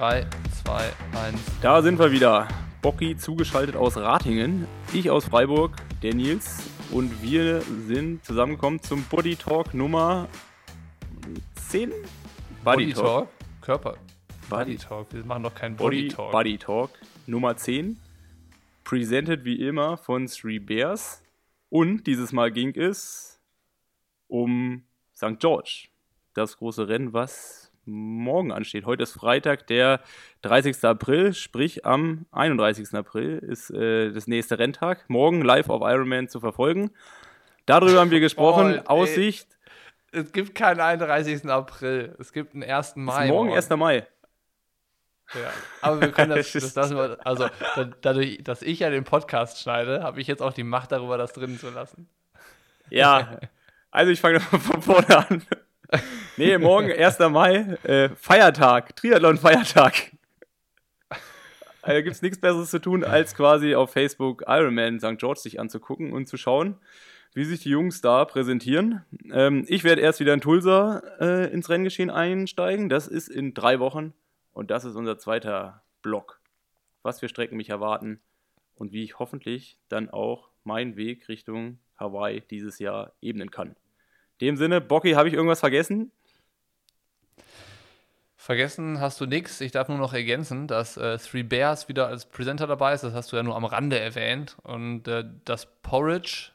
3, 2, 1. Da sind wir wieder. Bocky zugeschaltet aus Ratingen, ich aus Freiburg, der Nils und wir sind zusammengekommen zum Body Talk Nummer 10? Body, Body Talk. Talk. Körper. Body, Body Talk. Wir machen doch keinen Body, Body Talk. Body Talk Nummer 10. Presented wie immer von Three Bears. Und dieses Mal ging es um St. George. Das große Rennen, was morgen ansteht. Heute ist Freitag, der 30. April, sprich am 31. April ist äh, das nächste Renntag. Morgen live auf Ironman zu verfolgen. Darüber haben wir gesprochen. Oh, Aussicht. Es gibt keinen 31. April. Es gibt einen 1. Mai. Morgen, morgen 1. Mai. Ja, aber wir können das, das lassen wir, also dadurch, dass ich ja den Podcast schneide, habe ich jetzt auch die Macht darüber, das drinnen zu lassen. Ja, also ich fange von vorne an. Nee, morgen, 1. Mai, äh, Feiertag, Triathlon-Feiertag. Also gibt es nichts Besseres zu tun, als quasi auf Facebook Ironman St. George sich anzugucken und zu schauen, wie sich die Jungs da präsentieren. Ähm, ich werde erst wieder in Tulsa äh, ins Renngeschehen einsteigen. Das ist in drei Wochen. Und das ist unser zweiter Block. Was für Strecken mich erwarten und wie ich hoffentlich dann auch meinen Weg Richtung Hawaii dieses Jahr ebnen kann. In dem Sinne, Bocky, habe ich irgendwas vergessen? Vergessen hast du nichts. Ich darf nur noch ergänzen, dass äh, Three Bears wieder als Presenter dabei ist. Das hast du ja nur am Rande erwähnt. Und äh, das Porridge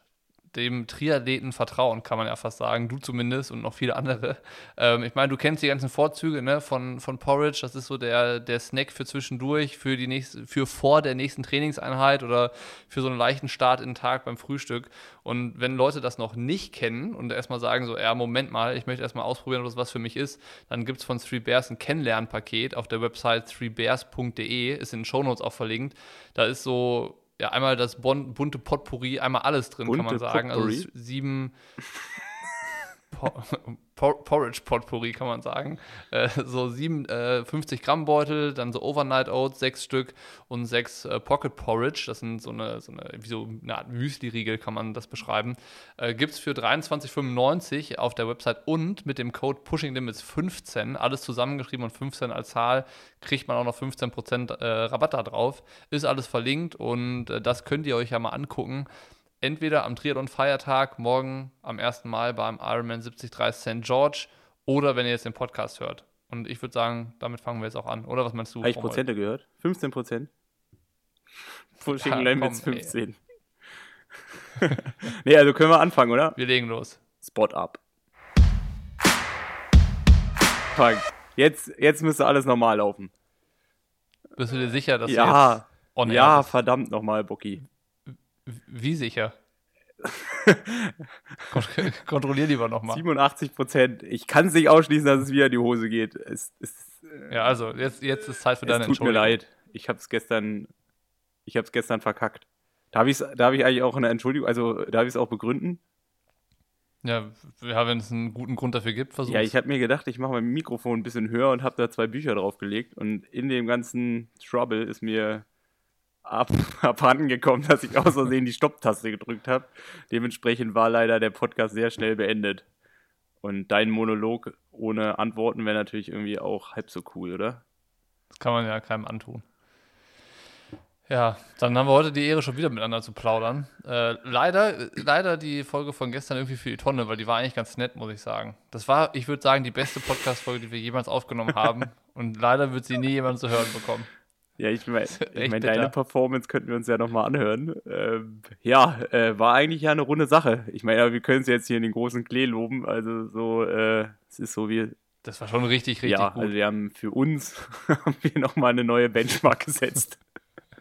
dem Triathleten vertrauen, kann man ja fast sagen. Du zumindest und noch viele andere. Ähm, ich meine, du kennst die ganzen Vorzüge ne, von, von Porridge. Das ist so der, der Snack für zwischendurch, für, die nächste, für vor der nächsten Trainingseinheit oder für so einen leichten Start in den Tag beim Frühstück. Und wenn Leute das noch nicht kennen und erstmal sagen, so, ja, Moment mal, ich möchte erstmal ausprobieren, ob das was für mich ist, dann gibt es von Three Bears ein Kennenlernpaket auf der Website threebears.de, ist in den Shownotes auch verlinkt. Da ist so ja, einmal das bon bunte Potpourri, einmal alles drin, bunte kann man sagen. Also Potpourri? Also sieben Porridge Potpourri, kann man sagen. Äh, so sieben äh, 50 Gramm Beutel, dann so Overnight Oats, sechs Stück und sechs äh, Pocket Porridge. Das sind so eine, so eine, wie so eine Art Müsli-Riegel, kann man das beschreiben. Äh, Gibt es für 23,95 auf der Website und mit dem Code Pushing Limits 15, alles zusammengeschrieben und 15 als Zahl, kriegt man auch noch 15% äh, Rabatt da drauf. Ist alles verlinkt und äh, das könnt ihr euch ja mal angucken entweder am Triathlon-Feiertag morgen am ersten Mal beim Ironman 73 St. George oder wenn ihr jetzt den Podcast hört. Und ich würde sagen, damit fangen wir jetzt auch an. Oder was meinst du? Habe ich Prozente heute? gehört? 15 Prozent? Pushing ja, Limits 15. nee, also können wir anfangen, oder? Wir legen los. Spot up. Jetzt, jetzt müsste alles normal laufen. Bist du dir sicher, dass ja, du jetzt on Ja, verdammt nochmal, Bucky. Wie sicher? Kontrollier lieber nochmal. 87 Prozent. Ich kann es nicht ausschließen, dass es wieder in die Hose geht. Es, es, ja, also jetzt, jetzt ist Zeit für deine Entschuldigung. Tut mir leid. Ich habe es gestern, ich habe es gestern verkackt. Darf ich, darf ich eigentlich auch eine Entschuldigung, also darf ich es auch begründen? Ja, ja wenn es einen guten Grund dafür gibt, versuch's. Ja, ich habe mir gedacht, ich mache mein Mikrofon ein bisschen höher und habe da zwei Bücher draufgelegt und in dem ganzen Trouble ist mir ab, abhanden gekommen, dass ich aus Versehen die Stopptaste gedrückt habe. Dementsprechend war leider der Podcast sehr schnell beendet. Und dein Monolog ohne Antworten wäre natürlich irgendwie auch halb so cool, oder? Das kann man ja keinem antun. Ja, dann haben wir heute die Ehre, schon wieder miteinander zu plaudern. Äh, leider, leider die Folge von gestern irgendwie für die Tonne, weil die war eigentlich ganz nett, muss ich sagen. Das war, ich würde sagen, die beste Podcast-Folge, die wir jemals aufgenommen haben. Und leider wird sie nie jemand zu hören bekommen. Ja, ich meine, ich mein, deine Performance könnten wir uns ja nochmal anhören. Ähm, ja, äh, war eigentlich ja eine runde Sache. Ich meine, ja, wir können es jetzt hier in den großen Klee loben. Also so, äh, es ist so wie. Das war schon richtig, richtig ja, gut. also wir haben für uns haben wir nochmal eine neue Benchmark gesetzt.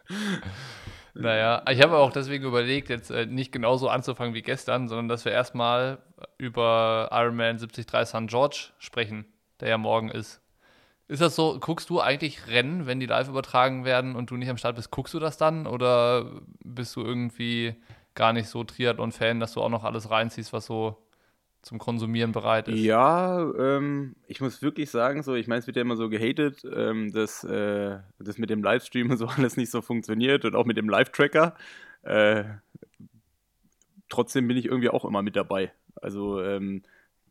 naja, ich habe auch deswegen überlegt, jetzt äh, nicht genauso anzufangen wie gestern, sondern dass wir erstmal über Ironman 73 St. George sprechen, der ja morgen ist. Ist das so, guckst du eigentlich Rennen, wenn die live übertragen werden und du nicht am Start bist, guckst du das dann oder bist du irgendwie gar nicht so Triathlon-Fan, dass du auch noch alles reinziehst, was so zum Konsumieren bereit ist? Ja, ähm, ich muss wirklich sagen, so, ich meine, es wird ja immer so gehatet, ähm, dass äh, das mit dem Livestream und so alles nicht so funktioniert und auch mit dem Live-Tracker. Äh, trotzdem bin ich irgendwie auch immer mit dabei. Also ähm,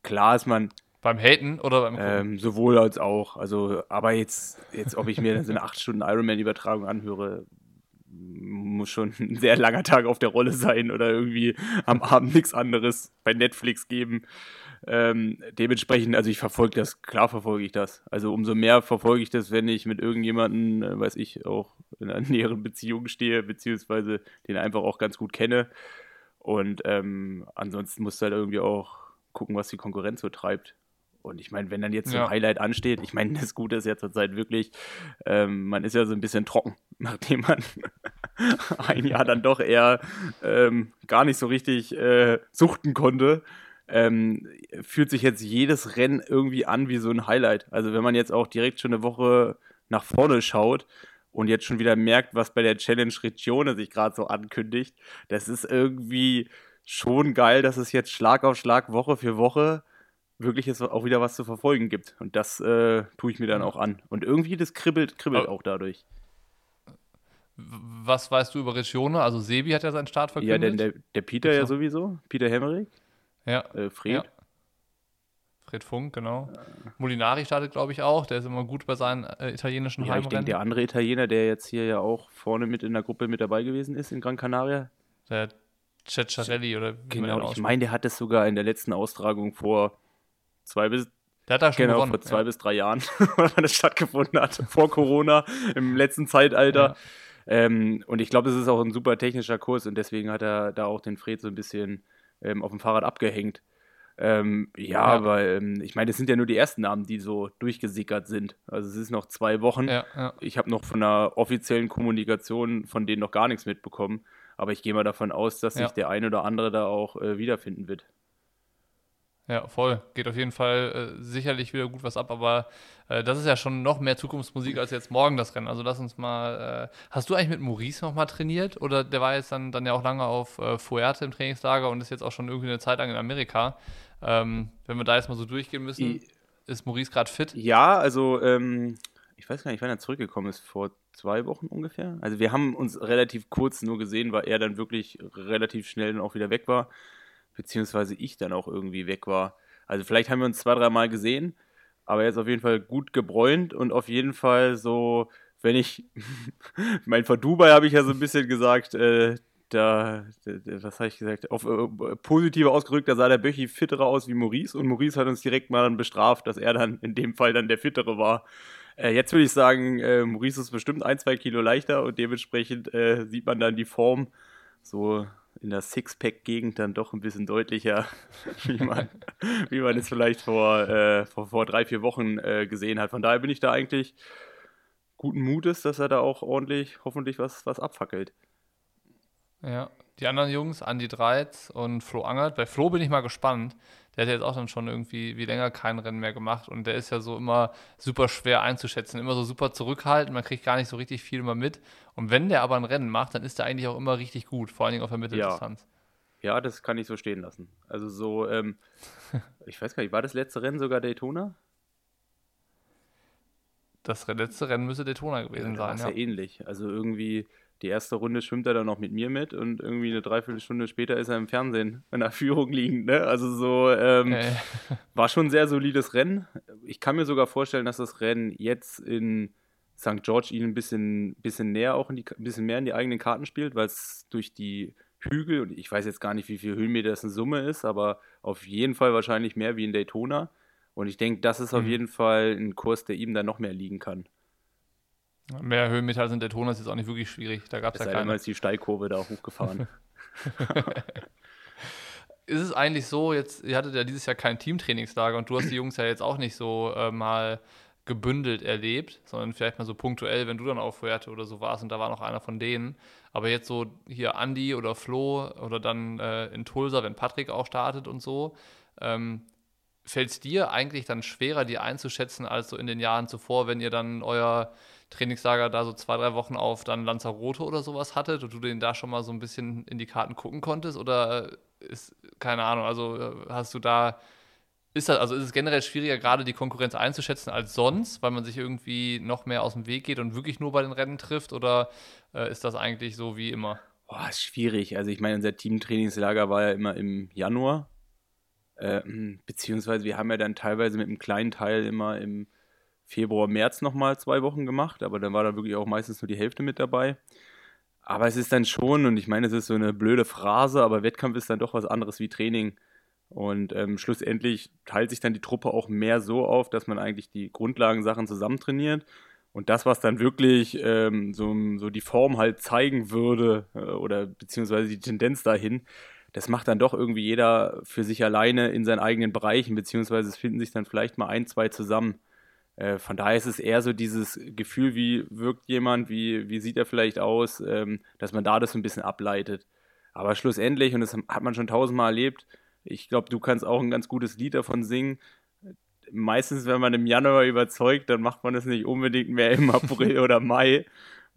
klar ist man Beim Haten oder beim ähm, Sowohl als auch. Also, aber jetzt, jetzt ob ich mir so eine 8 Stunden Ironman-Übertragung anhöre, muss schon ein sehr langer Tag auf der Rolle sein oder irgendwie am Abend nichts anderes bei Netflix geben. Ähm, dementsprechend, also ich verfolge das, klar verfolge ich das. Also umso mehr verfolge ich das, wenn ich mit irgendjemandem, äh, weiß ich, auch in einer näheren Beziehung stehe, beziehungsweise den einfach auch ganz gut kenne. Und ähm, ansonsten musst du halt irgendwie auch gucken, was die Konkurrenz so treibt. Und ich meine, wenn dann jetzt so ein Highlight ansteht, ich meine, das Gute ist ja zurzeit wirklich, ähm, man ist ja so ein bisschen trocken, nachdem man ein Jahr dann doch eher ähm, gar nicht so richtig äh, suchten konnte. Ähm, fühlt sich jetzt jedes Rennen irgendwie an wie so ein Highlight. Also wenn man jetzt auch direkt schon eine Woche nach vorne schaut und jetzt schon wieder merkt, was bei der Challenge Regione sich gerade so ankündigt, das ist irgendwie schon geil, dass es jetzt Schlag auf Schlag, Woche für Woche wirklich jetzt auch wieder was zu verfolgen gibt. Und das äh, tue ich mir dann auch an. Und irgendwie das kribbelt, kribbelt auch dadurch. Was weißt du über Regione? Also Sebi hat ja seinen Start verkündet. Ja, denn der, der Peter ja sowieso. Peter Hemmerich. Ja. Äh, Fred. Ja. Fred Funk, genau. Molinari startet, glaube ich, auch. Der ist immer gut bei seinen äh, italienischen ja, Heimrennen. Ich denke, der andere Italiener, der jetzt hier ja auch vorne mit in der Gruppe mit dabei gewesen ist in Gran Canaria. Der Ceccarelli oder wie Genau, ich meine, der hat es sogar in der letzten Austragung vor zwei bis der hat da schon genau, gewonnen. vor zwei ja. bis drei Jahren, wann das stattgefunden hat, vor Corona, im letzten Zeitalter. Ja. Ähm, und ich glaube, es ist auch ein super technischer Kurs und deswegen hat er da auch den Fred so ein bisschen ähm, auf dem Fahrrad abgehängt. Ähm, ja, ja, aber ähm, ich meine, es sind ja nur die ersten Namen, die so durchgesickert sind. Also es ist noch zwei Wochen. Ja, ja. Ich habe noch von der offiziellen Kommunikation von denen noch gar nichts mitbekommen. Aber ich gehe mal davon aus, dass sich der eine oder andere da auch äh, wiederfinden wird. Ja, voll. Geht auf jeden Fall äh, sicherlich wieder gut was ab, aber äh, das ist ja schon noch mehr Zukunftsmusik als jetzt morgen das Rennen. Also lass uns mal. Äh, hast du eigentlich mit Maurice nochmal trainiert? Oder der war jetzt dann, dann ja auch lange auf äh, Fuerte im Trainingslager und ist jetzt auch schon irgendwie eine Zeit lang in Amerika. Ähm, wenn wir da jetzt mal so durchgehen müssen, I ist Maurice gerade fit? Ja, also ähm, ich weiß gar nicht, wann er zurückgekommen ist, vor zwei Wochen ungefähr. Also wir haben uns relativ kurz nur gesehen, weil er dann wirklich relativ schnell dann auch wieder weg war beziehungsweise ich dann auch irgendwie weg war. Also vielleicht haben wir uns zwei, dreimal gesehen, aber er ist auf jeden Fall gut gebräunt und auf jeden Fall so, wenn ich, mein vor Dubai habe ich ja so ein bisschen gesagt, äh, da, was habe ich gesagt, auf äh, positive ausgerückt, da sah der Böchi fitterer aus wie Maurice und Maurice hat uns direkt mal dann bestraft, dass er dann in dem Fall dann der fittere war. Äh, jetzt würde ich sagen, äh, Maurice ist bestimmt ein, zwei Kilo leichter und dementsprechend äh, sieht man dann die Form so in der Sixpack-Gegend dann doch ein bisschen deutlicher, wie man, wie man es vielleicht vor, äh, vor, vor, drei, vier Wochen äh, gesehen hat. Von daher bin ich da eigentlich guten Mutes, dass er da auch ordentlich, hoffentlich was, was abfackelt. Ja, die anderen Jungs, Andi Dreiz und Flo Angert. Bei Flo bin ich mal gespannt. Der hat jetzt auch dann schon irgendwie wie länger kein Rennen mehr gemacht und der ist ja so immer super schwer einzuschätzen, immer so super zurückhaltend, man kriegt gar nicht so richtig viel immer mit. Und wenn der aber ein Rennen macht, dann ist der eigentlich auch immer richtig gut, vor allen Dingen auf der Mitteldistanz. Ja, ja das kann ich so stehen lassen. Also so, ähm, ich weiß gar nicht, war das letzte Rennen sogar Daytona? Das letzte Rennen müsste Daytona gewesen ja, sein. Das ist ja ähnlich. Also irgendwie die erste Runde schwimmt er dann noch mit mir mit und irgendwie eine Dreiviertelstunde später ist er im Fernsehen in der Führung liegend. Ne? Also so ähm, okay. war schon ein sehr solides Rennen. Ich kann mir sogar vorstellen, dass das Rennen jetzt in St. George ihn ein bisschen, bisschen näher auch in die, ein bisschen mehr in die eigenen Karten spielt, weil es durch die Hügel und ich weiß jetzt gar nicht, wie viel Höhenmeter das in Summe ist, aber auf jeden Fall wahrscheinlich mehr wie in Daytona. Und ich denke, das ist mhm. auf jeden Fall ein Kurs, der ihm dann noch mehr liegen kann. Mehr Höhenmeter als in Daytona ist jetzt auch nicht wirklich schwierig. Da gab es ja keine. ist die Steilkurve da hochgefahren. ist es eigentlich so, jetzt, ihr hattet ja dieses Jahr kein Teamtrainingslager und du hast die Jungs ja jetzt auch nicht so äh, mal gebündelt erlebt, sondern vielleicht mal so punktuell, wenn du dann auf Fuerte oder so warst und da war noch einer von denen. Aber jetzt so hier Andy oder Flo oder dann äh, in Tulsa, wenn Patrick auch startet und so, ähm, fällt es dir eigentlich dann schwerer, die einzuschätzen, als so in den Jahren zuvor, wenn ihr dann euer Trainingslager da so zwei, drei Wochen auf dann Lanzarote oder sowas hattet und du den da schon mal so ein bisschen in die Karten gucken konntest? Oder ist, keine Ahnung, also äh, hast du da, ist das, also ist es generell schwieriger, gerade die Konkurrenz einzuschätzen als sonst, weil man sich irgendwie noch mehr aus dem Weg geht und wirklich nur bei den Rennen trifft? Oder äh, ist das eigentlich so wie immer? Boah, ist schwierig. Also ich meine, unser Teamtrainingslager war ja immer im Januar. Äh, beziehungsweise wir haben ja dann teilweise mit einem kleinen Teil immer im Februar, März nochmal zwei Wochen gemacht, aber dann war da wirklich auch meistens nur die Hälfte mit dabei. Aber es ist dann schon, und ich meine, es ist so eine blöde Phrase, aber Wettkampf ist dann doch was anderes wie Training. Und ähm, schlussendlich teilt sich dann die Truppe auch mehr so auf, dass man eigentlich die Grundlagensachen zusammen trainiert. Und das, was dann wirklich ähm, so, so die Form halt zeigen würde, äh, oder beziehungsweise die Tendenz dahin, das macht dann doch irgendwie jeder für sich alleine in seinen eigenen Bereichen, beziehungsweise es finden sich dann vielleicht mal ein, zwei zusammen. Äh, von daher ist es eher so dieses Gefühl, wie wirkt jemand, wie, wie sieht er vielleicht aus, ähm, dass man da das so ein bisschen ableitet. Aber schlussendlich, und das hat man schon tausendmal erlebt, ich glaube, du kannst auch ein ganz gutes Lied davon singen. Meistens, wenn man im Januar überzeugt, dann macht man es nicht unbedingt mehr im April oder Mai.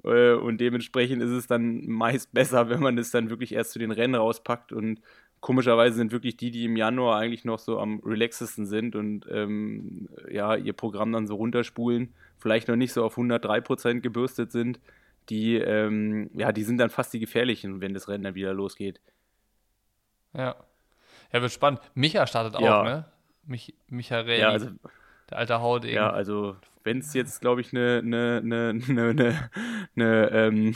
Äh, und dementsprechend ist es dann meist besser, wenn man es dann wirklich erst zu den Rennen rauspackt und komischerweise sind wirklich die, die im Januar eigentlich noch so am relaxesten sind und ähm, ja, ihr Programm dann so runterspulen, vielleicht noch nicht so auf 103% gebürstet sind, die, ähm, ja, die sind dann fast die gefährlichen, wenn das Rennen dann wieder losgeht. Ja. Ja, wird spannend. Micha startet auch, ja. ne? Mich, Micha Rey, ja, also, der alte Hauding. Ja, also wenn es jetzt, glaube ich, eine, eine, eine, eine, eine ähm,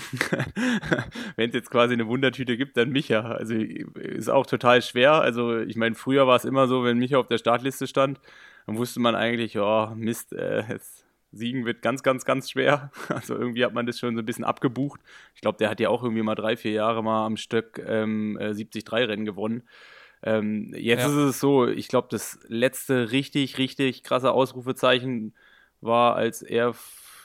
wenn es jetzt quasi eine Wundertüte gibt, dann Micha. Also ist auch total schwer. Also ich meine, früher war es immer so, wenn Micha auf der Startliste stand, dann wusste man eigentlich, oh, Mist, äh, jetzt Siegen wird ganz, ganz, ganz schwer. Also irgendwie hat man das schon so ein bisschen abgebucht. Ich glaube, der hat ja auch irgendwie mal drei, vier Jahre mal am Stück ähm, 73-Rennen äh, gewonnen. Ähm, jetzt ja. ist es so, ich glaube, das letzte richtig, richtig krasse Ausrufezeichen war, als er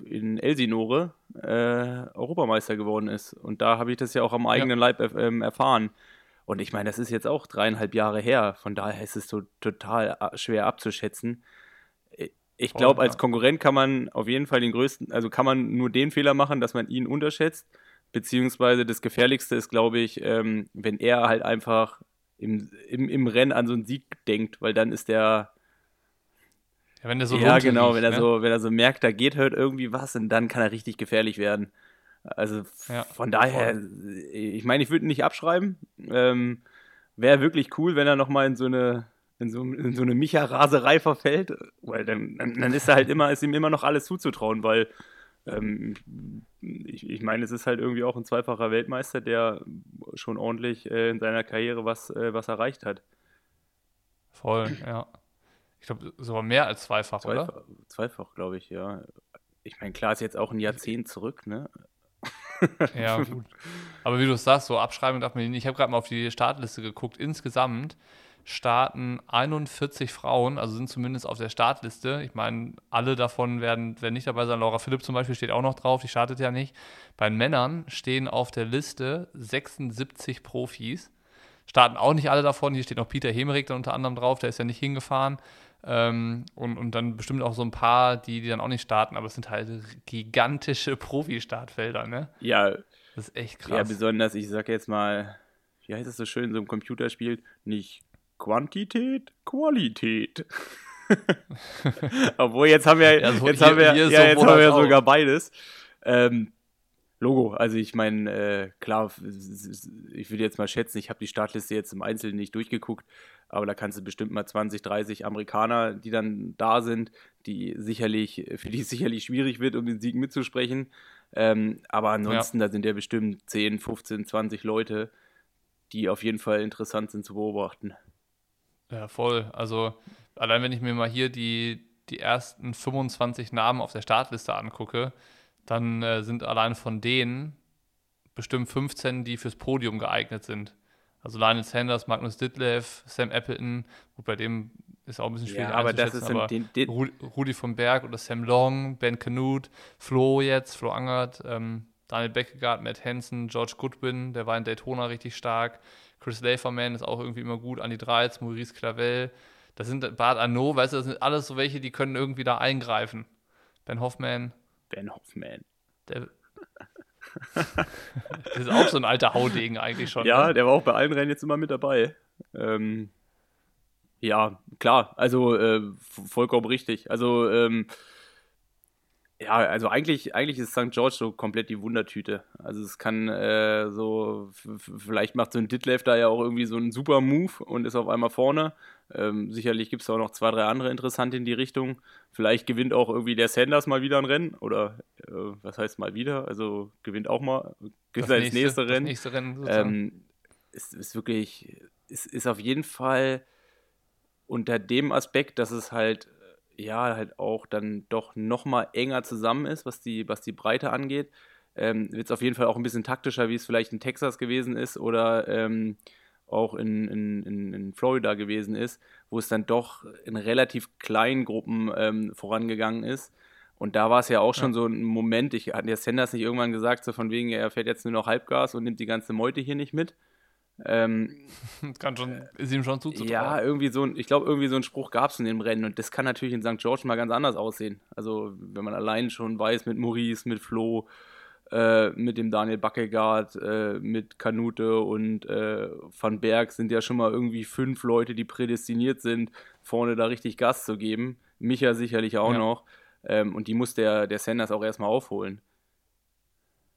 in Elsinore äh, Europameister geworden ist. Und da habe ich das ja auch am eigenen ja. Leib ähm, erfahren. Und ich meine, das ist jetzt auch dreieinhalb Jahre her. Von daher ist es so total äh, schwer abzuschätzen. Ich glaube, als Konkurrent kann man auf jeden Fall den größten, also kann man nur den Fehler machen, dass man ihn unterschätzt. Beziehungsweise das Gefährlichste ist, glaube ich, ähm, wenn er halt einfach im, im, im Rennen an so einen Sieg denkt, weil dann ist der, ja, wenn der so Ja, genau, wenn er ne? so, wenn er so merkt, da geht halt irgendwie was und dann kann er richtig gefährlich werden. Also ja, von daher, voll. ich meine, ich würde ihn nicht abschreiben. Ähm, Wäre wirklich cool, wenn er nochmal in so eine in so, in so eine Micha-Raserei verfällt, weil dann, dann, dann, ist er halt immer, ist ihm immer noch alles zuzutrauen, weil ähm, ich, ich meine, es ist halt irgendwie auch ein zweifacher Weltmeister, der schon ordentlich äh, in seiner Karriere was, äh, was erreicht hat. Voll, ja. Ich glaube, sogar mehr als zweifach, zweifach oder? Zweifach, glaube ich, ja. Ich meine, klar ist jetzt auch ein Jahrzehnt zurück, ne? ja, gut. Aber wie du es sagst, so abschreiben darf man nicht. Ich habe gerade mal auf die Startliste geguckt. Insgesamt starten 41 Frauen, also sind zumindest auf der Startliste. Ich meine, alle davon werden, werden nicht dabei sein. Laura Philipp zum Beispiel steht auch noch drauf, die startet ja nicht. Bei den Männern stehen auf der Liste 76 Profis. Starten auch nicht alle davon. Hier steht noch Peter Hemerich dann unter anderem drauf, der ist ja nicht hingefahren. Ähm, und, und dann bestimmt auch so ein paar, die, die dann auch nicht starten, aber es sind halt gigantische Profi-Startfelder, ne? Ja. Das ist echt krass. Ja, besonders, ich sag jetzt mal, wie heißt es so schön, so ein Computerspiel, nicht Quantität, Qualität. Obwohl, jetzt haben wir, ja, so jetzt haben wir, ja, jetzt haben wir sogar beides. Ähm, Logo, also ich meine, äh, klar, ich würde jetzt mal schätzen, ich habe die Startliste jetzt im Einzelnen nicht durchgeguckt, aber da kannst du bestimmt mal 20, 30 Amerikaner, die dann da sind, die sicherlich, für die es sicherlich schwierig wird, um den Sieg mitzusprechen. Ähm, aber ansonsten, ja. da sind ja bestimmt 10, 15, 20 Leute, die auf jeden Fall interessant sind zu beobachten. Ja, voll. Also allein wenn ich mir mal hier die, die ersten 25 Namen auf der Startliste angucke, dann äh, sind allein von denen bestimmt 15, die fürs Podium geeignet sind. Also Lionel Sanders, Magnus Ditlev, Sam Appleton, gut, bei dem ist auch ein bisschen schwierig ja, aber das ist aber den, den Rudi von Berg oder Sam Long, Ben Canute, Flo jetzt, Flo Angert, ähm, Daniel Beckegaard, Matt Hansen, George Goodwin, der war in Daytona richtig stark, Chris Laferman ist auch irgendwie immer gut, Andy Dreiz, Maurice Clavel, das sind Bart Arnaud, weißt du, das sind alles so welche, die können irgendwie da eingreifen. Ben Hoffman, Ben Hoffman. Der, das ist auch so ein alter Haudegen eigentlich schon. Ja, ne? der war auch bei allen Rennen jetzt immer mit dabei. Ähm, ja, klar, also äh, vollkommen richtig. Also ähm, Ja, also eigentlich, eigentlich ist St. George so komplett die Wundertüte. Also es kann äh, so, vielleicht macht so ein Ditlev da ja auch irgendwie so einen super Move und ist auf einmal vorne. Ähm, sicherlich gibt es auch noch zwei, drei andere interessante in die Richtung. Vielleicht gewinnt auch irgendwie der Sanders mal wieder ein Rennen oder äh, was heißt mal wieder? Also gewinnt auch mal, gewinnt das, nächste, nächste Rennen. Das nächste Rennen ähm, ist, ist wirklich, ist, ist auf jeden Fall unter dem Aspekt, dass es halt ja, halt auch dann doch nochmal enger zusammen ist, was die, was die Breite angeht. Ähm, Wird es auf jeden Fall auch ein bisschen taktischer, wie es vielleicht in Texas gewesen ist oder ähm, auch in, in, in, Florida gewesen ist, wo es dann doch in relativ kleinen Gruppen ähm, vorangegangen ist. Und da war es ja auch schon ja. so ein Moment, ich hatte ja Sanders nicht irgendwann gesagt, so von wegen, er fährt jetzt nur noch Halbgas und nimmt die ganze Meute hier nicht mit. Ähm, kann schon, ist ihm schon zuzutrauen. Ja, irgendwie so ein, ich glaube, irgendwie so ein Spruch gab es in dem Rennen und das kann natürlich in St. George mal ganz anders aussehen. Also, wenn man allein schon weiß, mit Maurice, mit Flo, äh, mit dem Daniel Backegaard, äh, mit Kanute und äh, Van Berg sind ja schon mal irgendwie fünf Leute, die prädestiniert sind, vorne da richtig Gas zu geben. Micha sicherlich auch ja. noch. Ähm, und die muss der, der Sanders auch erstmal aufholen.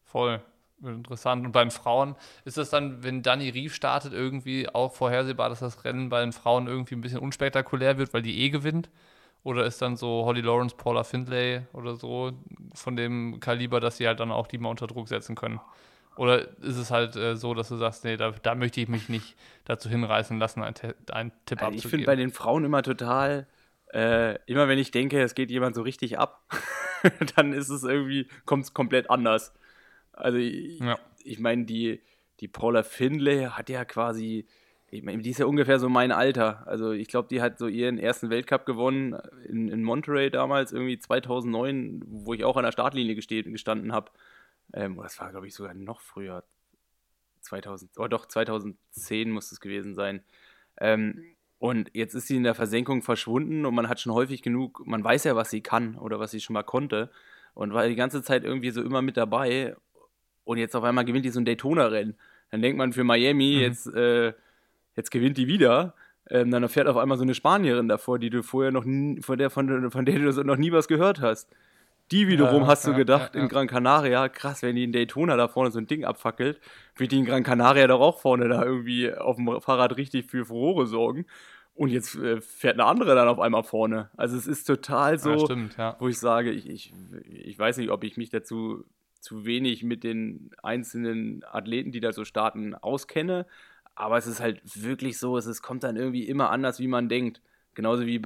Voll interessant. Und bei den Frauen ist das dann, wenn Dani Rief startet, irgendwie auch vorhersehbar, dass das Rennen bei den Frauen irgendwie ein bisschen unspektakulär wird, weil die eh gewinnt? Oder ist dann so Holly Lawrence, Paula Findlay oder so von dem Kaliber, dass sie halt dann auch die mal unter Druck setzen können? Oder ist es halt äh, so, dass du sagst, nee, da, da, möchte ich mich nicht dazu hinreißen lassen, einen, einen Tipp also abzugeben? Ich finde bei den Frauen immer total, äh, immer wenn ich denke, es geht jemand so richtig ab, dann ist es irgendwie, kommt es komplett anders. Also ich, ja. ich meine, die, die Paula Findlay hat ja quasi, ich meine, die ist ja ungefähr so mein Alter. Also ich glaube, die hat so ihren ersten Weltcup gewonnen in, in Monterey damals, irgendwie 2009, wo ich auch an der Startlinie gestanden habe. Ähm, das war, glaube ich, sogar noch früher. 2000, oh doch, 2010 muss es gewesen sein. Ähm, und jetzt ist sie in der Versenkung verschwunden und man hat schon häufig genug, man weiß ja, was sie kann oder was sie schon mal konnte und war die ganze Zeit irgendwie so immer mit dabei und jetzt auf einmal gewinnt die so ein Daytona-Rennen. Dann denkt man für Miami, mhm. jetzt, äh, jetzt gewinnt die wieder. Ähm, dann fährt auf einmal so eine Spanierin davor, die du vorher noch nie, von der, von, von der du noch nie was gehört hast. Die wiederum ja, hast du ja, gedacht, ja, in Gran Canaria, krass, wenn die in Daytona da vorne so ein Ding abfackelt, wird die in Gran Canaria doch auch vorne da irgendwie auf dem Fahrrad richtig für Furore sorgen. Und jetzt äh, fährt eine andere dann auf einmal vorne. Also es ist total so, stimmt, wo ich sage, ich, ich, ich weiß nicht, ob ich mich dazu zu wenig mit den einzelnen Athleten, die da so starten, auskenne. Aber es ist halt wirklich so, es ist, kommt dann irgendwie immer anders, wie man denkt. Genauso wie.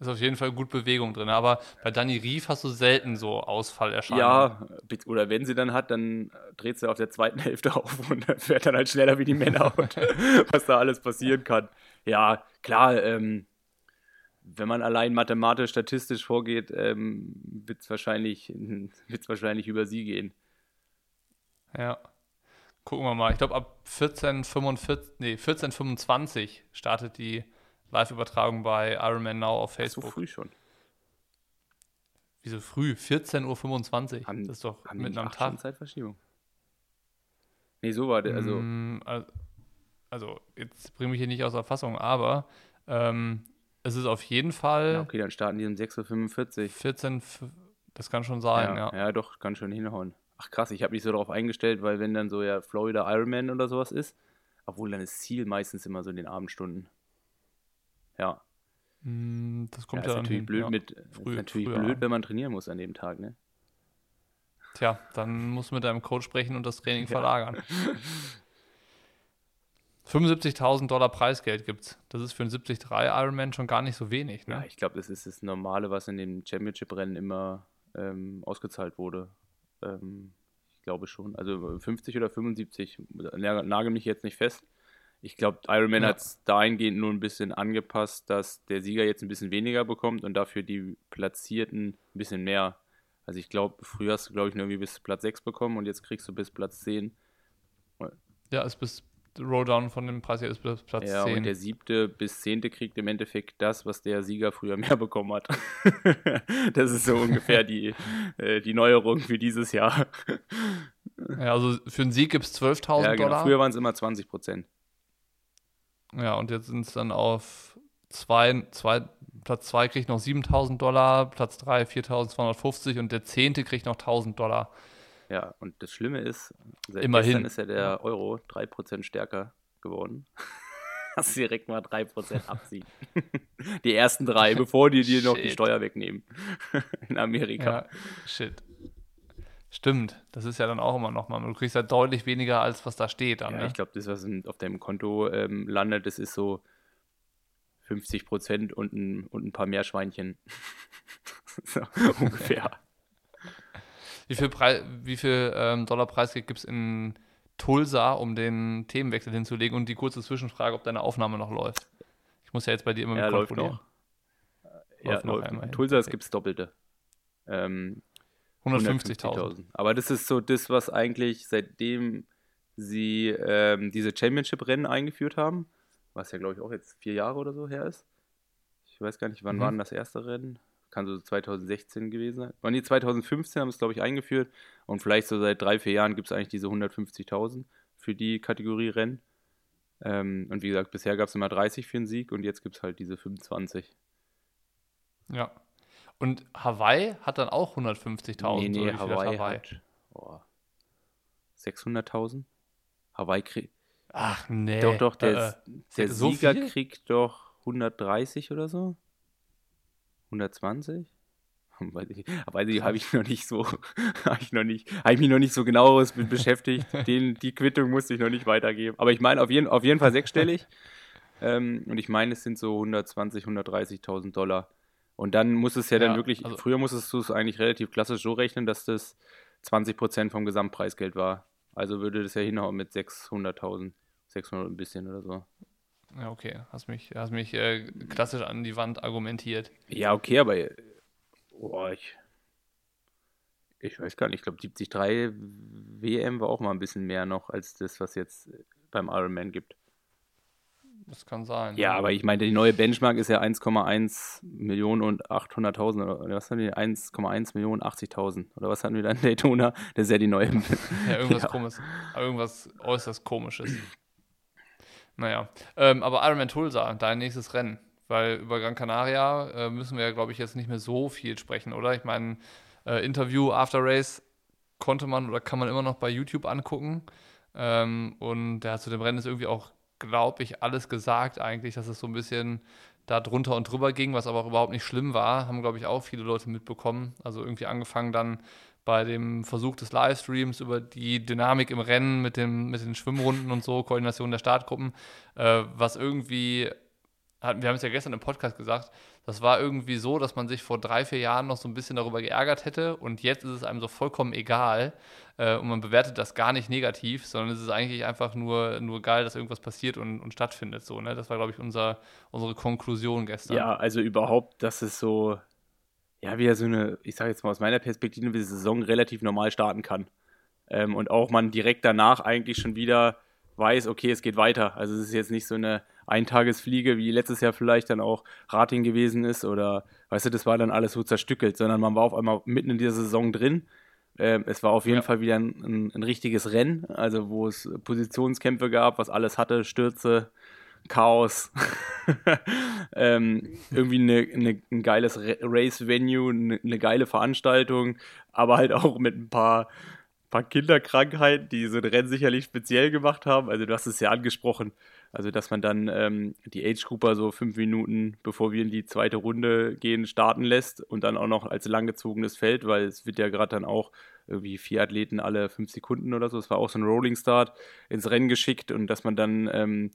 Ist auf jeden Fall gut Bewegung drin. Aber bei Dani Rief hast du selten so Ausfallerscheinungen. Ja, oder wenn sie dann hat, dann dreht sie auf der zweiten Hälfte auf und fährt dann halt schneller wie die Männer und was da alles passieren kann. Ja, klar, ähm, wenn man allein mathematisch, statistisch vorgeht, ähm, wird es wahrscheinlich, wird's wahrscheinlich über sie gehen. Ja. Gucken wir mal. Ich glaube, ab 14.25 nee, 14, startet die Live-Übertragung bei Ironman Now auf Facebook. So früh schon. Wieso früh? 14.25 Uhr. Haben, das ist doch mitten am Tag. Zeitverschiebung. Nee, so war der. Also, mm, also jetzt bringe ich hier nicht aus der Fassung, aber ähm, es ist auf jeden Fall. Ja, okay, dann starten die um 6.45 Uhr. 14, das kann schon sein, ja. Ja, ja doch, kann schon hinhauen. Ach krass, ich habe mich so darauf eingestellt, weil wenn dann so ja Florida Ironman oder sowas ist, obwohl dann ist Ziel meistens immer so in den Abendstunden. Ja. Hm, das kommt ja, ja ist natürlich hin, blöd ja. mit. Früh, ist natürlich blöd, wenn man trainieren muss an dem Tag, ne? Tja, dann musst du mit deinem Coach sprechen und das Training verlagern. 75.000 Dollar Preisgeld gibt es. Das ist für einen 73 Ironman schon gar nicht so wenig. Ne? Ja, ich glaube, das ist das Normale, was in den Championship-Rennen immer ähm, ausgezahlt wurde. Ähm, ich glaube schon. Also 50 oder 75, nagel mich jetzt nicht fest. Ich glaube, Ironman ja. hat es dahingehend nur ein bisschen angepasst, dass der Sieger jetzt ein bisschen weniger bekommt und dafür die Platzierten ein bisschen mehr. Also ich glaube, früher hast du, glaube ich, nur irgendwie bis Platz 6 bekommen und jetzt kriegst du bis Platz 10. Ja, ist bis Rolldown von dem Preis her ist Platz ja, 10. und der siebte bis zehnte kriegt im Endeffekt das, was der Sieger früher mehr bekommen hat. das ist so ungefähr die, äh, die Neuerung für dieses Jahr. ja, also für einen Sieg gibt es 12.000 ja, genau. Dollar. Früher waren es immer 20 Prozent. Ja, und jetzt sind es dann auf zwei, zwei, Platz 2 kriegt noch 7000 Dollar, Platz 3 4250 und der 10. kriegt noch 1000 Dollar. Ja, und das Schlimme ist, seit Immerhin. ist ja der Euro 3% stärker geworden. Hast direkt mal 3% abziehen. die ersten drei, bevor die dir noch die. Steuer wegnehmen. In Amerika. Ja, shit. Stimmt, das ist ja dann auch immer noch mal. Du kriegst ja deutlich weniger, als was da steht dann. Ja, ne? ich glaube, das, was auf deinem Konto ähm, landet, das ist so 50 Prozent und ein, und ein paar Meerschweinchen. so, ungefähr. Wie viel, Prei wie viel ähm, Dollar Preisgeld gibt es in Tulsa, um den Themenwechsel hinzulegen? Und die kurze Zwischenfrage, ob deine Aufnahme noch läuft. Ich muss ja jetzt bei dir immer Ja, mit läuft noch. Ja, Läuft noch einmal hin. Tulsa, es gibt das Doppelte. Ähm, 150.000. Aber das ist so das, was eigentlich seitdem sie ähm, diese Championship-Rennen eingeführt haben, was ja, glaube ich, auch jetzt vier Jahre oder so her ist. Ich weiß gar nicht, wann Mhm. war denn das erste Rennen? Kann so 2016 gewesen sein. War nee, 2015 haben es, glaube ich, eingeführt. Und vielleicht so seit drei, vier Jahren gibt es eigentlich diese 150.000 für die Kategorie Rennen. Ähm, und wie gesagt, bisher gab es immer 30 für einen Sieg und jetzt gibt es halt diese 25. Ja. Und Hawaii hat dann auch 150.000. Nee, nee, Hawaii, Hawaii? hat oh, 600.000. Hawaii kriegt. Ach nee. Doch, doch, der, Äh, der so Sieger viel? kriegt doch 130 oder so. 120? Weiß ich, weiß ich, habe ich noch nicht so, habe ich noch nicht, habe ich mich noch nicht so genaueres mit beschäftigt. Den, die Quittung musste ich noch nicht weitergeben. Aber ich meine auf jeden, auf jeden Fall sechsstellig. ähm, und ich meine, es sind so 120, 130.000 Dollar. Und dann muss es ja, dann Ja, wirklich, also- früher musstest du es eigentlich relativ klassisch so rechnen, dass das 20% vom Gesamtpreisgeld war. Also würde das ja hinhauen mit 600.000, 600 und ein bisschen oder so. Ja, okay. Hast mich, hast mich äh, klassisch an die Wand argumentiert. Ja, okay, aber oh, ich, ich weiß gar nicht, ich glaube 73 WM war auch mal ein bisschen mehr noch als das, was jetzt beim Ironman gibt. Das kann sein. Ja, aber ich meine, die neue Benchmark ist ja 1,1 Millionen und 800.000 oder was haben wir? 1,1 Millionen 80.000 oder was hatten wir da in Daytona? Das ist ja die neue. Ja, irgendwas Ja. komisches. Irgendwas äußerst komisches. Naja. Ähm, aber Ironman Tulsa, dein nächstes Rennen. Weil über Gran Canaria äh, müssen wir ja, glaube ich, jetzt nicht mehr so viel sprechen, oder? Ich meine, äh, Interview After Race konnte man oder kann man immer noch bei YouTube angucken. Ähm, und der hat zu dem Rennen ist irgendwie auch, glaube ich, alles gesagt eigentlich, dass es so ein bisschen da drunter und drüber ging, was aber auch überhaupt nicht schlimm war, haben, glaube ich, auch viele Leute mitbekommen. Also irgendwie angefangen dann bei dem Versuch des Livestreams über die Dynamik im Rennen mit, dem, mit den Schwimmrunden und so, Koordination der Startgruppen, äh, was irgendwie, hatten, wir haben es ja gestern im Podcast gesagt, das war irgendwie so, dass man sich vor drei, vier Jahren noch so ein bisschen darüber geärgert hätte und jetzt ist es einem so vollkommen egal äh, und man bewertet das gar nicht negativ, sondern es ist eigentlich einfach nur, nur geil, dass irgendwas passiert und, und stattfindet. So, ne? Das war, glaube ich, unser, unsere Konklusion gestern. Ja, also überhaupt, dass es so, ja, wieder so eine, ich sage jetzt mal aus meiner Perspektive, eine Saison relativ normal starten kann. Ähm, und auch man direkt danach eigentlich schon wieder weiß, okay, es geht weiter. Also es ist jetzt nicht so eine Eintagesfliege, wie letztes Jahr vielleicht dann auch Rating gewesen ist oder, weißt du, das war dann alles so zerstückelt, sondern man war auf einmal mitten in dieser Saison drin. Ähm, es war auf jeden Ja. Fall wieder ein, ein, ein richtiges Rennen, also wo es Positionskämpfe gab, was alles hatte, Stürze, Chaos. ähm, irgendwie eine, eine, ein geiles Ra- Race-Venue, eine, eine geile Veranstaltung, aber halt auch mit ein paar, paar Kinderkrankheiten, die so ein Rennen sicherlich speziell gemacht haben. Also du hast es ja angesprochen, also dass man dann ähm, die Age-Grouper so fünf Minuten, bevor wir in die zweite Runde gehen, starten lässt und dann auch noch als langgezogenes Feld, weil es wird ja gerade dann auch irgendwie vier Athleten alle fünf Sekunden oder so, es war auch so ein Rolling Start ins Rennen geschickt und dass man dann ähm,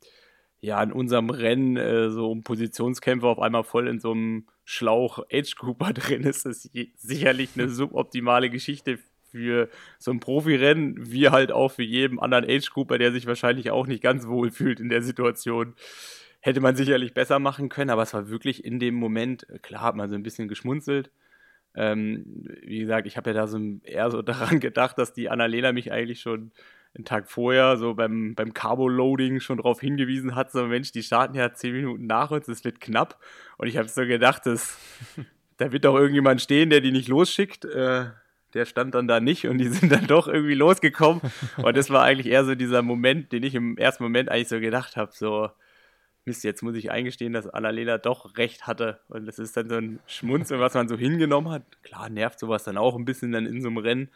ja, in unserem Rennen äh, so um Positionskämpfe auf einmal voll in so einem Schlauch Edge Cooper drin ist, ist sicherlich eine suboptimale Geschichte für so ein Profirennen, wie halt auch für jeden anderen Age Cooper, der sich wahrscheinlich auch nicht ganz wohl fühlt in der Situation. Hätte man sicherlich besser machen können, aber es war wirklich in dem Moment, äh, klar hat man so ein bisschen geschmunzelt. Ähm, wie gesagt, ich habe ja da so eher so daran gedacht, dass die Annalena mich eigentlich schon einen Tag vorher so beim, beim Carbo-Loading schon darauf hingewiesen hat, so Mensch, die starten ja zehn Minuten nach uns, es wird knapp. Und ich habe so gedacht, dass, da wird doch irgendjemand stehen, der die nicht losschickt. Äh, der stand dann da nicht und die sind dann doch irgendwie losgekommen. Und das war eigentlich eher so dieser Moment, den ich im ersten Moment eigentlich so gedacht habe, so, Mist, jetzt muss ich eingestehen, dass Annalena doch recht hatte. Und das ist dann so ein Schmunzeln, was man so hingenommen hat. Klar, nervt sowas dann auch ein bisschen dann in so einem Rennen,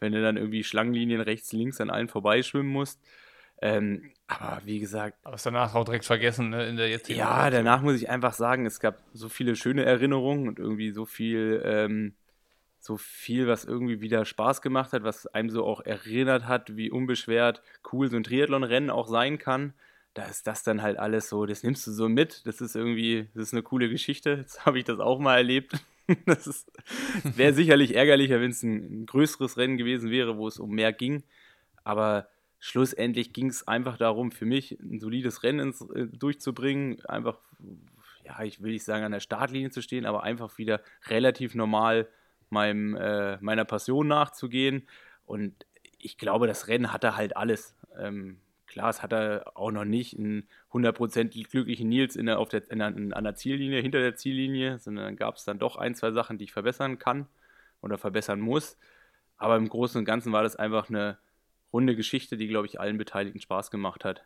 wenn du dann irgendwie Schlangenlinien rechts, links an allen vorbeischwimmen musst. Ähm, aber wie gesagt. Aber ist danach auch direkt vergessen, ne, in der jetzigen Ja, Situation. danach muss ich einfach sagen, es gab so viele schöne Erinnerungen und irgendwie so viel, ähm, so viel, was irgendwie wieder Spaß gemacht hat, was einem so auch erinnert hat, wie unbeschwert cool so ein Triathlon-Rennen auch sein kann. Da ist das dann halt alles so, das nimmst du so mit. Das ist irgendwie, das ist eine coole Geschichte. Jetzt habe ich das auch mal erlebt. Das wäre sicherlich ärgerlicher, wenn es ein, ein größeres Rennen gewesen wäre, wo es um mehr ging. Aber schlussendlich ging es einfach darum, für mich ein solides Rennen ins, äh, durchzubringen. Einfach, ja, ich will nicht sagen, an der Startlinie zu stehen, aber einfach wieder relativ normal meinem, äh, meiner Passion nachzugehen. Und ich glaube, das Rennen hatte halt alles. Ähm, klar, es hatte auch noch nicht einen 100% glücklichen Nils in der, auf der, in der, an der Ziellinie, hinter der Ziellinie, sondern gab es dann doch ein, zwei Sachen, die ich verbessern kann oder verbessern muss. Aber im Großen und Ganzen war das einfach eine runde Geschichte, die, glaube ich, allen Beteiligten Spaß gemacht hat.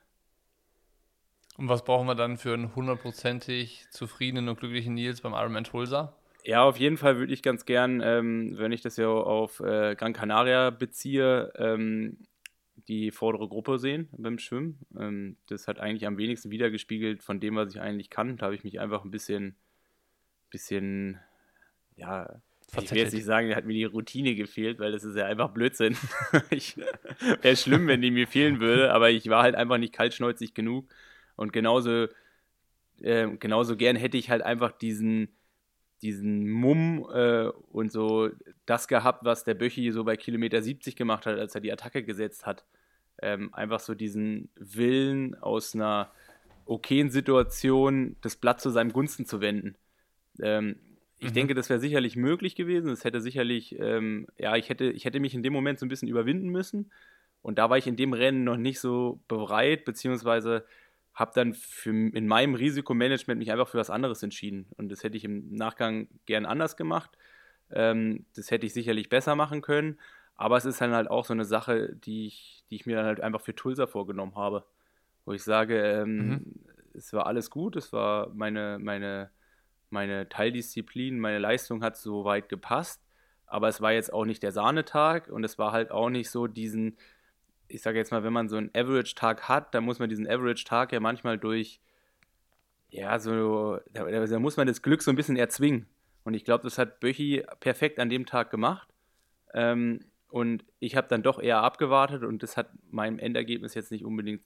Und was brauchen wir dann für einen hundertprozentig zufriedenen und glücklichen Nils beim Ironman Tulsa? Ja, auf jeden Fall würde ich ganz gern, ähm, wenn ich das ja auf äh, Gran Canaria beziehe, ähm, die vordere Gruppe sehen beim Schwimmen. Ähm, das hat eigentlich am wenigsten wiedergespiegelt von dem, was ich eigentlich kann. Da habe ich mich einfach ein bisschen, bisschen, ja, ich will jetzt nicht sagen, da hat mir die Routine gefehlt, weil das ist ja einfach Blödsinn. Wäre schlimm, wenn die mir fehlen würde, aber ich war halt einfach nicht kaltschnäuzig genug. Und genauso, äh, genauso gern hätte ich halt einfach diesen, diesen Mumm äh, und so das gehabt, was der Böchi so bei Kilometer 70 gemacht hat, als er die Attacke gesetzt hat. Ähm, einfach so diesen Willen aus einer okayen Situation das Blatt zu seinem Gunsten zu wenden. Ähm, ich mhm. denke, das wäre sicherlich möglich gewesen. Es hätte sicherlich, ähm, ja, ich hätte, ich hätte mich in dem Moment so ein bisschen überwinden müssen. Und da war ich in dem Rennen noch nicht so bereit, beziehungsweise habe dann für, in meinem Risikomanagement mich einfach für was anderes entschieden. Und das hätte ich im Nachgang gern anders gemacht. Ähm, das hätte ich sicherlich besser machen können. Aber es ist dann halt auch so eine Sache, die ich, die ich mir dann halt einfach für Tulsa vorgenommen habe. Wo ich sage, ähm, mhm. es war alles gut, es war meine, meine meine Teildisziplin, meine Leistung hat so weit gepasst, aber es war jetzt auch nicht der Sahnetag und es war halt auch nicht so diesen, ich sage jetzt mal, wenn man so einen Average-Tag hat, dann muss man diesen Average-Tag ja manchmal durch, ja, so, da, da, muss man das Glück so ein bisschen erzwingen. Und ich glaube, das hat Böchi perfekt an dem Tag gemacht. Ähm, und ich habe dann doch eher abgewartet und das hat meinem Endergebnis jetzt nicht unbedingt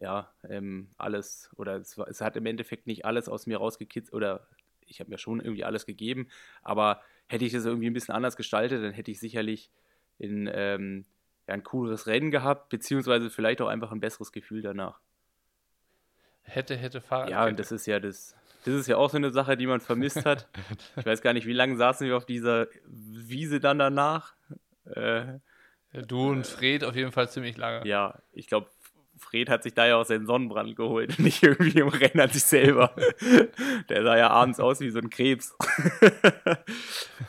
ja, ähm, alles oder es, war, es, hat im Endeffekt nicht alles aus mir rausgekitzelt oder ich habe mir schon irgendwie alles gegeben, aber hätte ich das irgendwie ein bisschen anders gestaltet, dann hätte ich sicherlich in, ähm, ja, ein cooleres Rennen gehabt, beziehungsweise vielleicht auch einfach ein besseres Gefühl danach. Hätte, hätte Fahrrad. Ja, und das ist ja das. Das ist ja auch so eine Sache, die man vermisst hat. ich weiß gar nicht, wie lange saßen wir auf dieser Wiese dann danach. Äh, du und Fred auf jeden Fall ziemlich lange. Ja, ich glaube, Fred hat sich da ja auch seinen Sonnenbrand geholt, nicht irgendwie im Rennen an sich selber. Der sah ja abends aus wie so ein Krebs.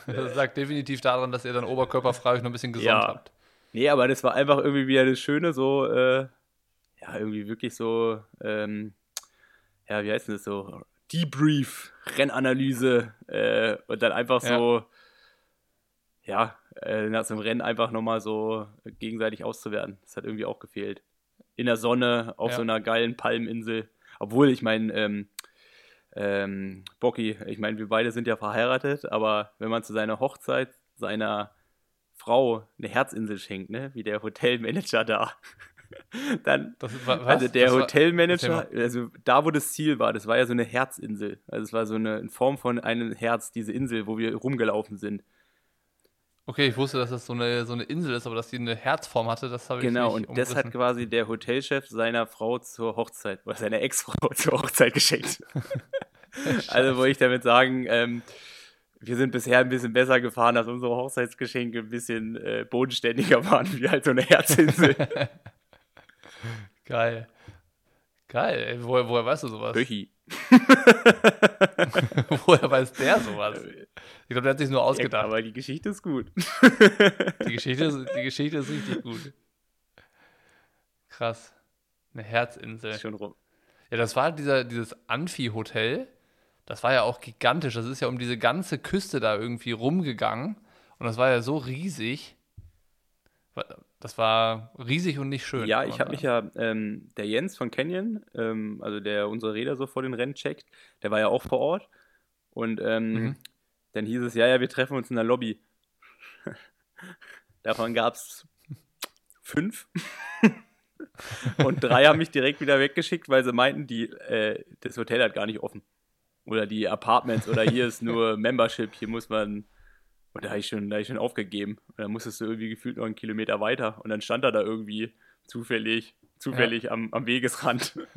Das sagt definitiv daran, dass ihr dann oberkörperfrei euch noch ein bisschen gesund ja. habt. Nee, aber das war einfach irgendwie wieder das Schöne, so, äh, ja, irgendwie wirklich so, ähm, ja, wie heißt denn das so? Debrief, Rennanalyse äh, und dann einfach ja. so, ja, äh, nach so einem Rennen einfach nochmal so gegenseitig auszuwerten. Das hat irgendwie auch gefehlt in der Sonne auf ja. so einer geilen Palmeninsel. Obwohl, ich meine, ähm, ähm, Bocky, ich meine, wir beide sind ja verheiratet, aber wenn man zu seiner Hochzeit seiner Frau eine Herzinsel schenkt, ne, wie der Hotelmanager da, dann, also der Hotelmanager, also da, wo das Ziel war, das war ja so eine Herzinsel. Also es war so eine in Form von einem Herz, diese Insel, wo wir rumgelaufen sind. Okay, ich wusste, dass das so eine, so eine Insel ist, aber dass die eine Herzform hatte, das habe ich genau, nicht Genau, und umrissen. das hat quasi der Hotelchef seiner Frau zur Hochzeit, oder seiner Ex-Frau zur Hochzeit geschenkt. also wollte ich damit sagen, ähm, wir sind bisher ein bisschen besser gefahren, dass unsere Hochzeitsgeschenke ein bisschen äh, bodenständiger waren, wie halt so eine Herzinsel. Geil. Geil. Ey, woher, woher weißt du sowas? Böchi. woher weiß der sowas? Ich glaube, der hat sich nur ausgedacht. Ja, aber die Geschichte ist gut. die, Geschichte ist, die Geschichte ist richtig gut. Krass. Eine Herzinsel. Ist schon rum. Ja, das war dieser, dieses Amphi-Hotel. Das war ja auch gigantisch. Das ist ja um diese ganze Küste da irgendwie rumgegangen. Und das war ja so riesig. Das war riesig und nicht schön. Ja, ich habe mich ja, ähm, der Jens von Canyon, ähm, also der unsere Räder so vor den Rennen checkt, der war ja auch vor Ort. Und ähm, mhm. dann hieß es, ja, ja, wir treffen uns in der Lobby. Davon gab es fünf. und drei haben mich direkt wieder weggeschickt, weil sie meinten, die, äh, das Hotel hat gar nicht offen. Oder die Apartments oder hier ist nur Membership, hier muss man. Und da habe ich, schon, hab ich schon aufgegeben. Und dann musstest du irgendwie gefühlt noch einen Kilometer weiter. Und dann stand er da irgendwie zufällig, zufällig ja. am, am Wegesrand.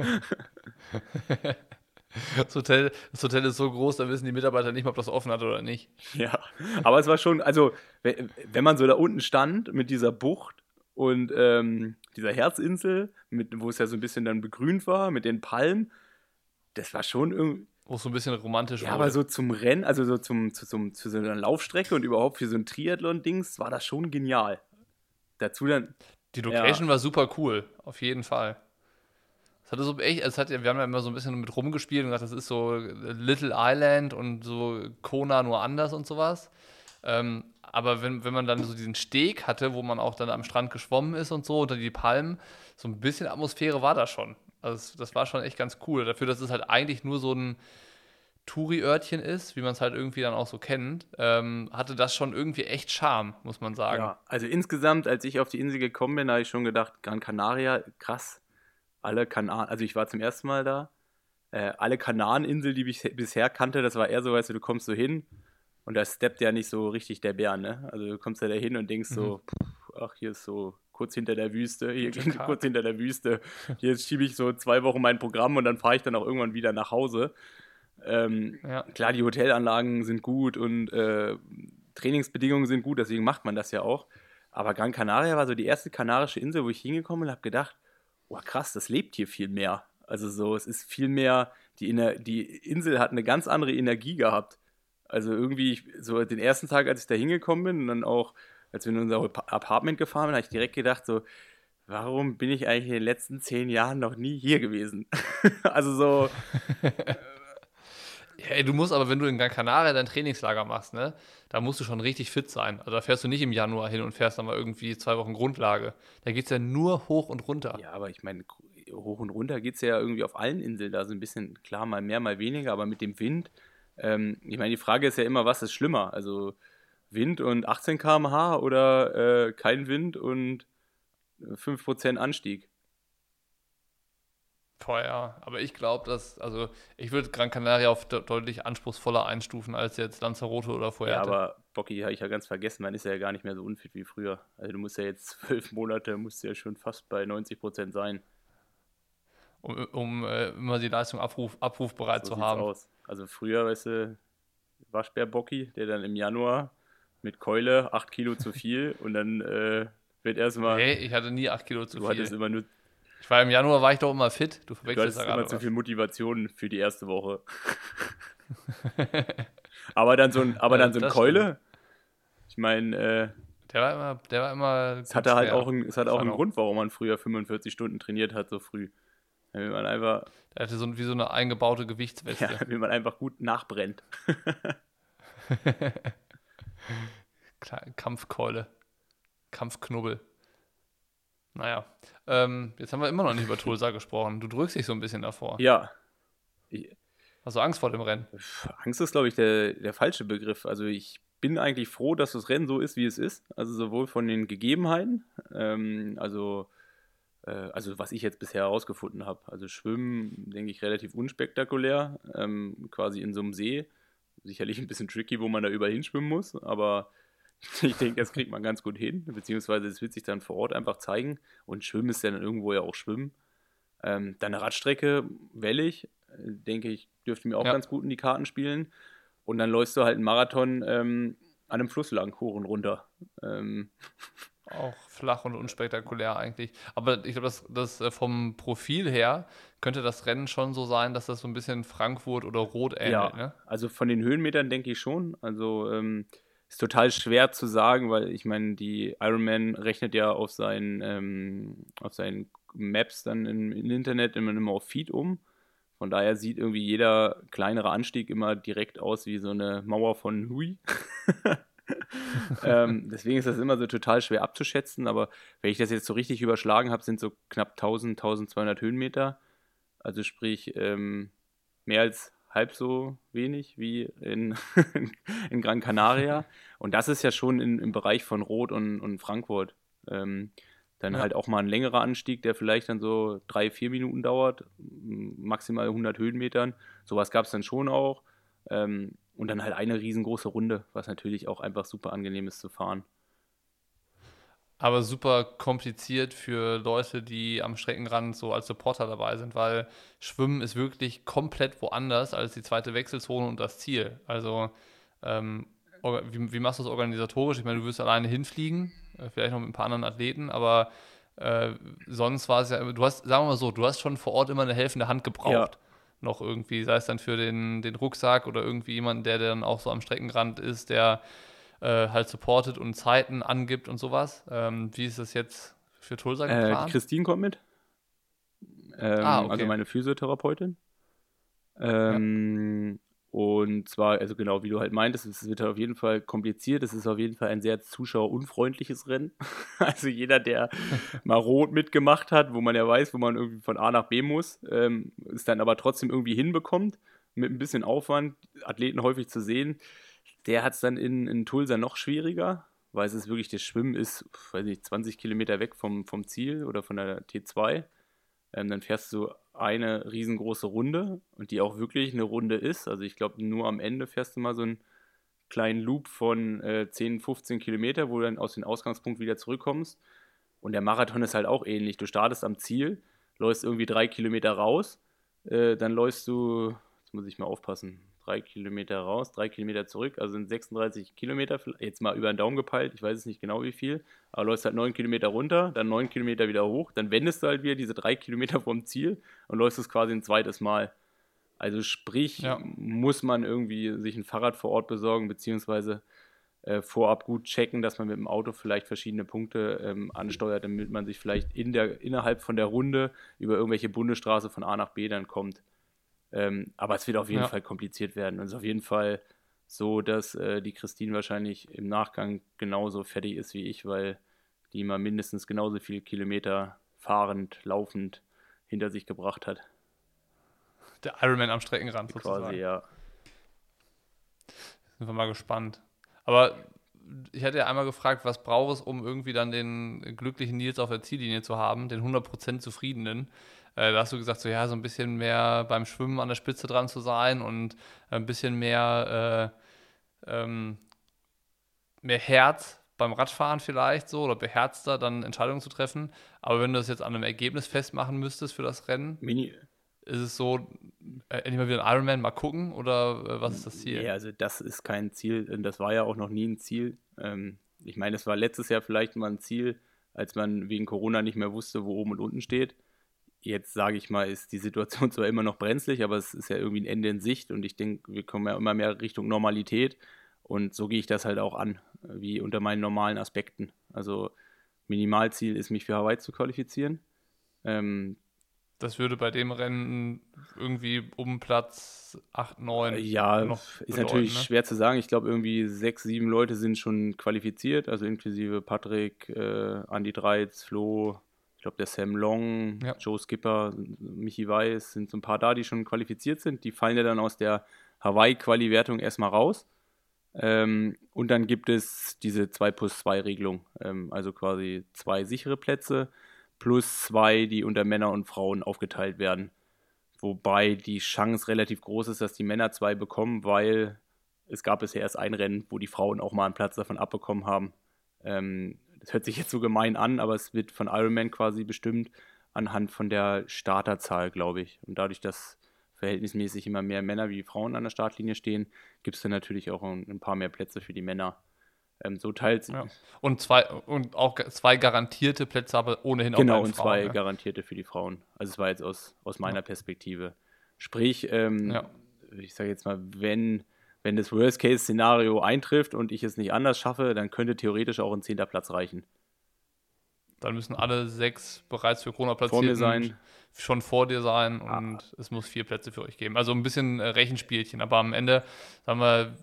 Das Hotel, das Hotel ist so groß, da wissen die Mitarbeiter nicht mal, ob das offen hat oder nicht. Ja, aber es war schon, also, wenn man so da unten stand mit dieser Bucht und ähm, dieser Herzinsel, mit, wo es ja so ein bisschen dann begrünt war, mit den Palmen, das war schon irgendwie. Wo es so ein bisschen romantisch war. Ja, aber so zum Rennen, also so zum, zu, zum, zu so einer Laufstrecke und überhaupt für so ein Triathlon-Dings war das schon genial. Dazu dann. Die Location ja. war super cool, auf jeden Fall. Es hatte so echt, es hat, wir haben ja immer so ein bisschen mit rumgespielt und gesagt, das ist so Little Island und so Kona nur anders und sowas. Ähm, aber wenn, wenn man dann so diesen Steg hatte, wo man auch dann am Strand geschwommen ist und so, unter die Palmen, so ein bisschen Atmosphäre war da schon. Also das war schon echt ganz cool. Dafür, dass es halt eigentlich nur so ein Touri-Örtchen ist, wie man es halt irgendwie dann auch so kennt, ähm, hatte das schon irgendwie echt Charme, muss man sagen. Ja, also insgesamt, als ich auf die Insel gekommen bin, habe ich schon gedacht, Gran Canaria, krass. Alle Kanaren, also ich war zum ersten Mal da. Äh, alle Kanareninseln, die ich bisher kannte, das war eher so, weißt du, du kommst so hin, und da steppt ja nicht so richtig der Bär, ne? Also du kommst ja da hin und denkst mhm. so, pff, ach, hier ist so kurz hinter der Wüste, hier kurz hinter der Wüste. Jetzt schiebe ich so zwei Wochen mein Programm und dann fahre ich dann auch irgendwann wieder nach Hause. Ähm, ja. Klar, die Hotelanlagen sind gut und äh, Trainingsbedingungen sind gut, deswegen macht man das ja auch. Aber Gran Canaria war so die erste kanarische Insel, wo ich hingekommen bin und habe gedacht, oh krass, das lebt hier viel mehr. Also so, es ist viel mehr, die, die Insel hat eine ganz andere Energie gehabt. Also irgendwie, so den ersten Tag, als ich da hingekommen bin und dann auch, als wir in unser Apartment gefahren sind, habe ich direkt gedacht, so, warum bin ich eigentlich in den letzten zehn Jahren noch nie hier gewesen? also so. Hey, du musst aber, wenn du in Gran Canaria dein Trainingslager machst, ne, da musst du schon richtig fit sein. Also da fährst du nicht im Januar hin und fährst dann mal irgendwie zwei Wochen Grundlage. Da geht es ja nur hoch und runter. Ja, aber ich meine, hoch und runter geht es ja irgendwie auf allen Inseln da so ein bisschen, klar, mal mehr, mal weniger, aber mit dem Wind ähm, ich meine, die Frage ist ja immer, was ist schlimmer? Also Wind und 18 km/h oder äh, kein Wind und 5% Anstieg? Boah, ja, aber ich glaube, dass, also ich würde Gran Canaria auf de deutlich anspruchsvoller einstufen als jetzt Lanzarote oder vorher. Ja, aber Bocky habe ich ja ganz vergessen, man ist ja gar nicht mehr so unfit wie früher. Also du musst ja jetzt zwölf Monate, musst ja schon fast bei 90 Prozent sein. Um, um äh, immer die Leistung abruf, abrufbereit so zu haben. Aus. Also früher, weißt du, Waschbär-Bocki, der dann im Januar mit Keule 8 Kilo zu viel und dann äh, wird erstmal. Nee, ich hatte nie 8 Kilo zu du viel. Hattest immer nur, ich war im Januar war ich doch immer fit. Du verwechselst du hattest immer zu viel Motivation für die erste Woche. aber dann so ein, aber ja, dann so ein Keule. Stimmt. Ich meine, äh, der war immer, der war immer. Es hatte halt auch, ein, es hat auch einen Grund, warum man früher 45 Stunden trainiert hat, so früh. Wenn man einfach. Der hatte so wie so eine eingebaute Gewichtsweste. Ja, wenn man einfach gut nachbrennt. Kampfkeule. Kampfknubbel. Naja. Ähm, jetzt haben wir immer noch nicht über Tulsa gesprochen. Du drückst dich so ein bisschen davor. Ja. Hast du Angst vor dem Rennen? Angst ist, glaube ich, der, der falsche Begriff. Also ich bin eigentlich froh, dass das Rennen so ist, wie es ist. Also sowohl von den Gegebenheiten, ähm, also äh, also was ich jetzt bisher herausgefunden habe. Also Schwimmen, denke ich, relativ unspektakulär, ähm, quasi in so einem See. Sicherlich ein bisschen tricky, wo man da überall hinschwimmen muss, aber ich denke, das kriegt man ganz gut hin, beziehungsweise es wird sich dann vor Ort einfach zeigen. Und Schwimmen ist ja dann irgendwo ja auch Schwimmen. Ähm, dann eine Radstrecke, wellig, denke ich, dürfte mir auch ja. ganz gut in die Karten spielen. Und dann läufst du halt einen Marathon ähm, an einem Fluss lang, hoch und runter. Ähm, auch flach und unspektakulär eigentlich. Aber ich glaube, das, das äh, vom Profil her könnte das Rennen schon so sein, dass das so ein bisschen Frankfurt oder Rot ähnelt. Ja, ne? also von den Höhenmetern denke ich schon. Also ähm, ist total schwer zu sagen, weil ich meine, die Ironman rechnet ja auf seinen, ähm, auf seinen Maps dann im, im Internet immer, immer auf Feed um. Von daher sieht irgendwie jeder kleinere Anstieg immer direkt aus wie so eine Mauer von Hui. ähm, deswegen ist das immer so total schwer abzuschätzen, aber wenn ich das jetzt so richtig überschlagen habe, sind so knapp 1000, 1200 Höhenmeter. Also sprich ähm, mehr als halb so wenig wie in, in Gran Canaria. Und das ist ja schon in, im Bereich von Rot und, und Frankfurt. Ähm, dann ja. halt auch mal ein längerer Anstieg, der vielleicht dann so drei, vier Minuten dauert, maximal 100 Höhenmetern. Sowas gab es dann schon auch. Ähm, und dann halt eine riesengroße Runde, was natürlich auch einfach super angenehm ist zu fahren. Aber super kompliziert für Leute, die am Streckenrand so als Supporter dabei sind, weil Schwimmen ist wirklich komplett woanders als die zweite Wechselzone und das Ziel. Also, ähm, wie, wie, machst du das organisatorisch? Ich meine, du wirst alleine hinfliegen, äh, vielleicht noch mit ein paar anderen Athleten, aber äh, sonst war es ja, du hast, sagen wir mal so, du hast schon vor Ort immer eine helfende Hand gebraucht. Ja noch irgendwie, sei es dann für den, den Rucksack oder irgendwie jemand, der dann auch so am Streckenrand ist, der äh, halt supportet und Zeiten angibt und sowas. Ähm, wie ist das jetzt für Tulsa äh, geplant? Äh, Christine kommt mit. Ähm, ah, okay. Also meine Physiotherapeutin. Ähm, und zwar, also genau wie du halt meintest, es wird halt auf jeden Fall kompliziert. Es ist auf jeden Fall ein sehr zuschauerunfreundliches Rennen. also jeder, der mal rot mitgemacht hat, wo man ja weiß, wo man irgendwie von A nach B muss, ähm, es dann aber trotzdem irgendwie hinbekommt, mit ein bisschen Aufwand, Athleten häufig zu sehen, der hat es dann in, in Tulsa noch schwieriger, weil es ist wirklich, das Schwimmen ist, weiß nicht, 20 Kilometer weg vom, vom Ziel oder von der T2. Ähm, dann fährst du eine riesengroße Runde und die auch wirklich eine Runde ist. Also ich glaube, nur am Ende fährst du mal so einen kleinen Loop von äh, 10, 15 Kilometer, wo du dann aus dem Ausgangspunkt wieder zurückkommst. Und der Marathon ist halt auch ähnlich. Du startest am Ziel, läufst irgendwie drei Kilometer raus, äh, dann läufst du, jetzt muss ich mal aufpassen, drei Kilometer raus, drei Kilometer zurück, also sind 36 Kilometer, jetzt mal über den Daumen gepeilt, ich weiß es nicht genau wie viel, aber läufst halt neun Kilometer runter, dann neun Kilometer wieder hoch, dann wendest du halt wieder diese drei Kilometer vom Ziel und läufst es quasi ein zweites Mal. Also sprich, ja. muss man irgendwie sich ein Fahrrad vor Ort besorgen, beziehungsweise äh, vorab gut checken, dass man mit dem Auto vielleicht verschiedene Punkte ähm, ansteuert, damit man sich vielleicht in der, innerhalb von der Runde über irgendwelche Bundesstraße von A nach B dann kommt. Ähm, aber es wird auf jeden ja. Fall kompliziert werden. Und es ist auf jeden Fall so, dass äh, die Christine wahrscheinlich im Nachgang genauso fertig ist wie ich, weil die mal mindestens genauso viele Kilometer fahrend, laufend hinter sich gebracht hat. Der Ironman am Streckenrand sozusagen. Quasi, ja. Sind wir mal gespannt. Aber ich hatte ja einmal gefragt, was braucht es, um irgendwie dann den glücklichen Nils auf der Ziellinie zu haben, den 100% zufriedenen. Äh, da hast du gesagt, so ja, so ein bisschen mehr beim Schwimmen an der Spitze dran zu sein und ein bisschen mehr, äh, ähm, mehr Herz beim Radfahren vielleicht so oder beherzter dann Entscheidungen zu treffen. Aber wenn du das jetzt an einem Ergebnis festmachen müsstest für das Rennen, Mini ist es so, äh, endlich mal wieder ein Ironman mal gucken oder äh, was ist das Ziel? Ja, also das ist kein Ziel das war ja auch noch nie ein Ziel. Ähm, ich meine, es war letztes Jahr vielleicht mal ein Ziel, als man wegen Corona nicht mehr wusste, wo oben und unten steht jetzt sage ich mal, ist die Situation zwar immer noch brenzlig, aber es ist ja irgendwie ein Ende in Sicht und ich denke, wir kommen ja immer mehr Richtung Normalität und so gehe ich das halt auch an, wie unter meinen normalen Aspekten. Also Minimalziel ist, mich für Hawaii zu qualifizieren. Ähm, das würde bei dem Rennen irgendwie um Platz 8, 9. Ja, ist bedeuten, natürlich ne? schwer zu sagen. Ich glaube, irgendwie sechs, sieben Leute sind schon qualifiziert, also inklusive Patrick, äh, Andy Dreiz, Flo, ich glaube, der Sam Long, ja. Joe Skipper, Michi Weiß sind so ein paar da, die schon qualifiziert sind. Die fallen ja dann aus der Hawaii-Quali-Wertung erstmal raus. Ähm, und dann gibt es diese 2 plus 2 Regelung, ähm, also quasi zwei sichere Plätze plus zwei, die unter Männer und Frauen aufgeteilt werden. Wobei die Chance relativ groß ist, dass die Männer zwei bekommen, weil es gab bisher erst ein Rennen, wo die Frauen auch mal einen Platz davon abbekommen haben. Ähm, das hört sich jetzt so gemein an, aber es wird von Ironman quasi bestimmt anhand von der Starterzahl, glaube ich. Und dadurch, dass verhältnismäßig immer mehr Männer wie Frauen an der Startlinie stehen, gibt es dann natürlich auch ein, ein, paar mehr Plätze für die Männer. Ähm, so teilt ja. Und zwei und auch zwei garantierte Plätze, aber ohnehin genau, auch Genau, und Frauen, zwei ja. garantierte für die Frauen. Also es war jetzt aus, aus meiner ja. Perspektive. Sprich, ähm, ich sage jetzt mal, wenn wenn das Worst-Case-Szenario eintrifft und ich es nicht anders schaffe, dann könnte theoretisch auch ein zehnter Platz reichen. Dann müssen alle sechs bereits für Corona sein. schon vor dir sein Ah. und es muss vier Plätze für euch geben. Also ein bisschen äh, Rechenspielchen, aber am Ende, sagen wir,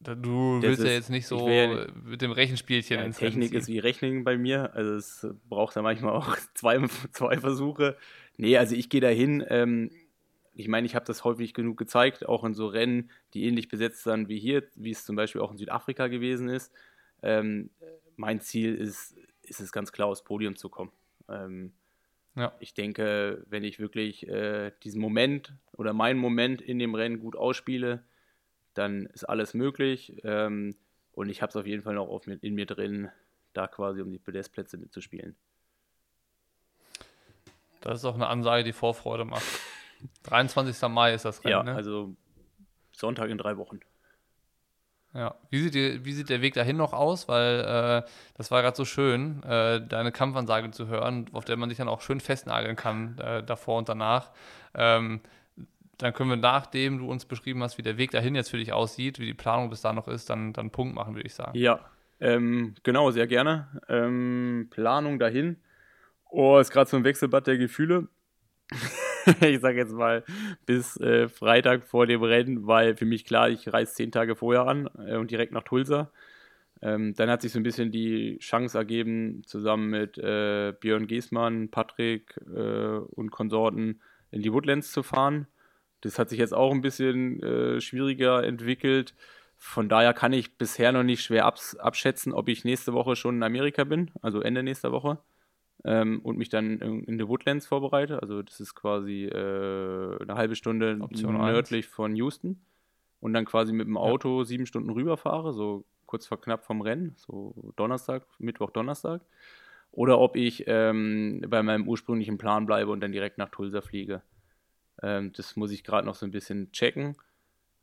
du Das willst ja ist- jetzt nicht ich so will ja mit dem Rechenspielchen Ja, ins Technik ist wie Rechnen bei mir. Also es braucht da manchmal auch zwei, zwei Versuche. Nee, also ich gehe da hin. Ähm, ich meine, ich habe das häufig genug gezeigt, auch in so Rennen, die ähnlich besetzt sind wie hier, wie es zum Beispiel auch in Südafrika gewesen ist. Ähm, mein Ziel ist, ist es ganz klar, aufs Podium zu kommen. Ähm, Ja. ich denke, wenn ich wirklich äh, diesen Moment oder meinen Moment in dem Rennen gut ausspiele, dann ist alles möglich. Ähm, und ich habe es auf jeden Fall noch auf in mir drin, da quasi um die Podestplätze mitzuspielen. Das ist auch eine Ansage, die Vorfreude macht. 23. Mai ist das Rennen, Ja, ne? also Sonntag in drei Wochen. Ja. Wie sieht, die, wie sieht der Weg dahin noch aus? Weil äh, das war gerade so schön, äh, deine Kampfansage zu hören, auf der man sich dann auch schön festnageln kann, äh, davor und danach. Ähm, dann können wir, nachdem du uns beschrieben hast, wie der Weg dahin jetzt für dich aussieht, wie die Planung bis da noch ist, dann, dann Punkt machen, würde ich sagen. Ja, ähm, genau, sehr gerne. Ähm, Planung dahin. Oh, ist gerade so ein Wechselbad der Gefühle. ich sage jetzt mal bis äh, Freitag vor dem Rennen, weil für mich klar, ich reise zehn Tage vorher an äh, und direkt nach Tulsa. Ähm, dann hat sich so ein bisschen die Chance ergeben, zusammen mit äh, Björn Giesmann, Patrick äh, und Konsorten in die Woodlands zu fahren. Das hat sich jetzt auch ein bisschen äh, schwieriger entwickelt. Von daher kann ich bisher noch nicht schwer abs abschätzen, ob ich nächste Woche schon in Amerika bin, also Ende nächster Woche, ähm, und mich dann in, in die Woodlands vorbereite. Also das ist quasi äh, eine halbe Stunde Option eins. nördlich von Houston und dann quasi mit dem Auto sieben Stunden rüberfahre, so kurz vor knapp vom Rennen, so Donnerstag, Mittwoch, Donnerstag. Oder ob ich ähm, bei meinem ursprünglichen Plan bleibe und dann direkt nach Tulsa fliege. Ähm, das muss ich gerade noch so ein bisschen checken.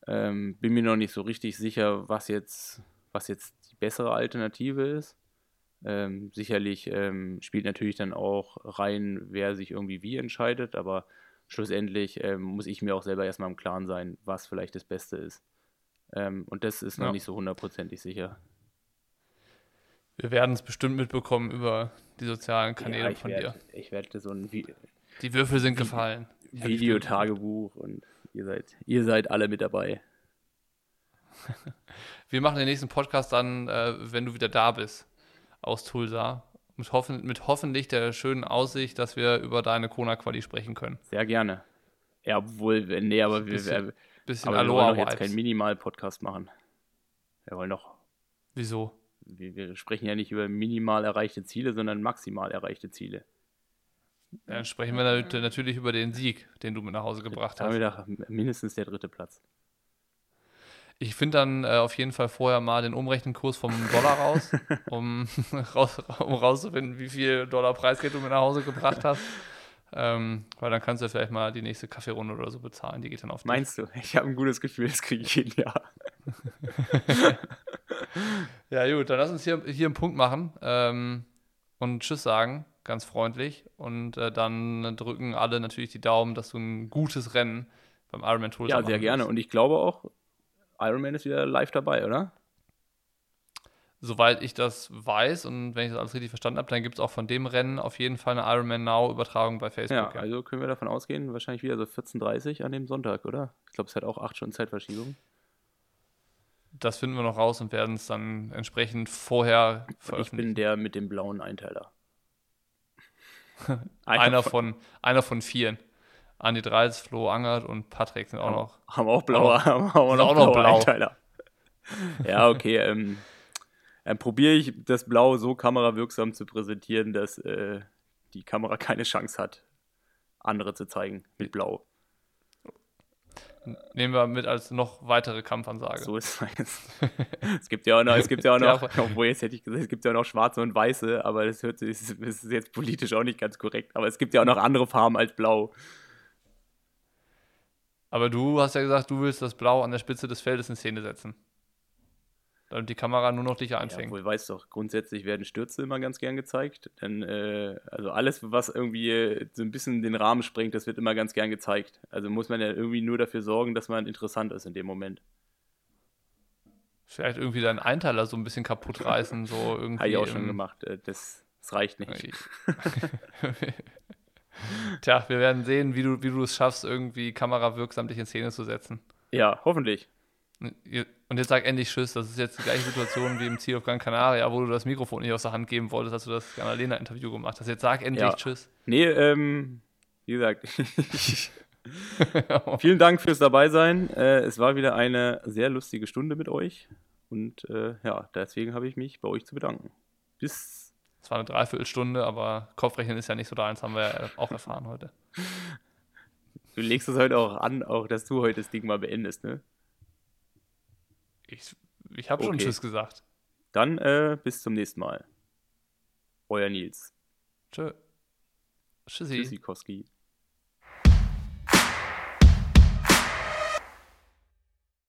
Ähm, bin mir noch nicht so richtig sicher, was jetzt, was jetzt die bessere Alternative ist. Ähm, sicherlich ähm, spielt natürlich dann auch rein, wer sich irgendwie wie entscheidet, aber schlussendlich ähm, muss ich mir auch selber erstmal im Klaren sein, was vielleicht das Beste ist. Ähm, und das ist noch Ja. nicht so hundertprozentig sicher. Wir werden es bestimmt mitbekommen über die sozialen Kanäle ich von werd, dir. Ich werde so ein Vi Die Würfel sind gefallen. Videotagebuch und ihr seid, ihr seid alle mit dabei. Wir machen den nächsten Podcast dann, äh, wenn du wieder da bist, aus Tulsa. Mit, hoffen, mit hoffentlich der schönen Aussicht, dass wir über deine Kona-Quali sprechen können. Sehr gerne. Ja, obwohl, nee, aber wir, Bisschen wir, Bisschen aber wir wollen doch jetzt keinen Minimal-Podcast machen. Wir wollen doch, Wieso? wir, wir sprechen ja nicht über minimal erreichte Ziele, sondern maximal erreichte Ziele. Dann sprechen wir nat- natürlich über den Sieg, den du mit nach Hause gebracht Da haben wir hast. doch mindestens der dritte Platz. Ich finde dann äh, auf jeden Fall vorher mal den Umrechnungskurs vom Dollar raus, um, raus, um rauszufinden, wie viel Dollar Preisgeld du mit nach Hause gebracht hast. Ähm, weil dann kannst du vielleicht mal die nächste Kaffeerunde oder so bezahlen. Die geht dann auf dich. Meinst du? Ich habe ein gutes Gefühl, das kriege ich jeden Jahr. Ja, gut, dann lass uns hier, hier einen Punkt machen ähm, und Tschüss sagen, ganz freundlich. Und äh, dann drücken alle natürlich die Daumen, dass du ein gutes Rennen beim Ironman Tulsa Ja, machen sehr gerne. Und ich glaube auch, Ironman ist wieder live dabei, oder? Soweit ich das weiß und wenn ich das alles richtig verstanden habe, dann gibt es auch von dem Rennen auf jeden Fall eine Ironman Now-Übertragung bei Ja, Facebook. Ja, also können wir davon ausgehen, wahrscheinlich wieder so 14.30 an dem Sonntag, oder? Ich glaube, es hat auch 8 Stunden Zeitverschiebung. Das finden wir noch raus und werden es dann entsprechend vorher Und ich veröffentlichen. bin der mit dem blauen Einteiler. einer, von, einer von vieren. Andi Dreis, Flo Angert und Patrick sind auch noch. Haben auch blaue, haben auch noch, auch noch blaue blau. Einteiler. Ja, okay. Ähm, dann probiere ich das Blau so kamerawirksam zu präsentieren, dass äh, die Kamera keine Chance hat, andere zu zeigen mit Blau. Nehmen wir mit als noch weitere Kampfansage. So ist es. es gibt ja auch noch, es gibt ja auch noch, obwohl jetzt hätte ich gesagt, es gibt ja auch noch schwarze und weiße, aber das hört sich, das ist jetzt politisch auch nicht ganz korrekt. Aber es gibt ja auch noch andere Farben als Blau. Aber du hast ja gesagt, du willst das Blau an der Spitze des Feldes in Szene setzen. Damit die Kamera nur noch dich Ja, einfängt. obwohl, weißt doch, grundsätzlich werden Stürze immer ganz gern gezeigt. Denn, äh, also alles, was irgendwie äh, so ein bisschen den Rahmen sprengt, das wird immer ganz gern gezeigt. Also muss man ja irgendwie nur dafür sorgen, dass man interessant ist in dem Moment. Vielleicht irgendwie deinen Einteiler so ein bisschen kaputt reißen. So irgendwie Habe ich auch schon gemacht. Äh, Das Das reicht nicht. Tja, wir werden sehen, wie du, wie du es schaffst, irgendwie kamerawirksam dich in Szene zu setzen. Ja, hoffentlich. Und jetzt sag endlich Tschüss. Das ist jetzt die gleiche Situation wie im Ziel auf Gran Canaria, wo du das Mikrofon nicht aus der Hand geben wolltest, als du das Annalena-Interview gemacht hast. Jetzt sag endlich ja. Tschüss. Nee, ähm, wie gesagt, vielen Dank fürs Dabeisein. Äh, es war wieder eine sehr lustige Stunde mit euch. Und äh, ja, deswegen habe ich mich bei euch zu bedanken. Bis. Es war eine Dreiviertelstunde, aber Kopfrechnen ist ja nicht so da, das haben wir ja auch erfahren heute. Du legst es heute auch an, auch dass du heute das Ding mal beendest, ne? Ich, ich habe okay. schon Tschüss gesagt. Dann äh, bis zum nächsten Mal. Euer Nils. Tschö. Tschüssi. Tschüssikowski.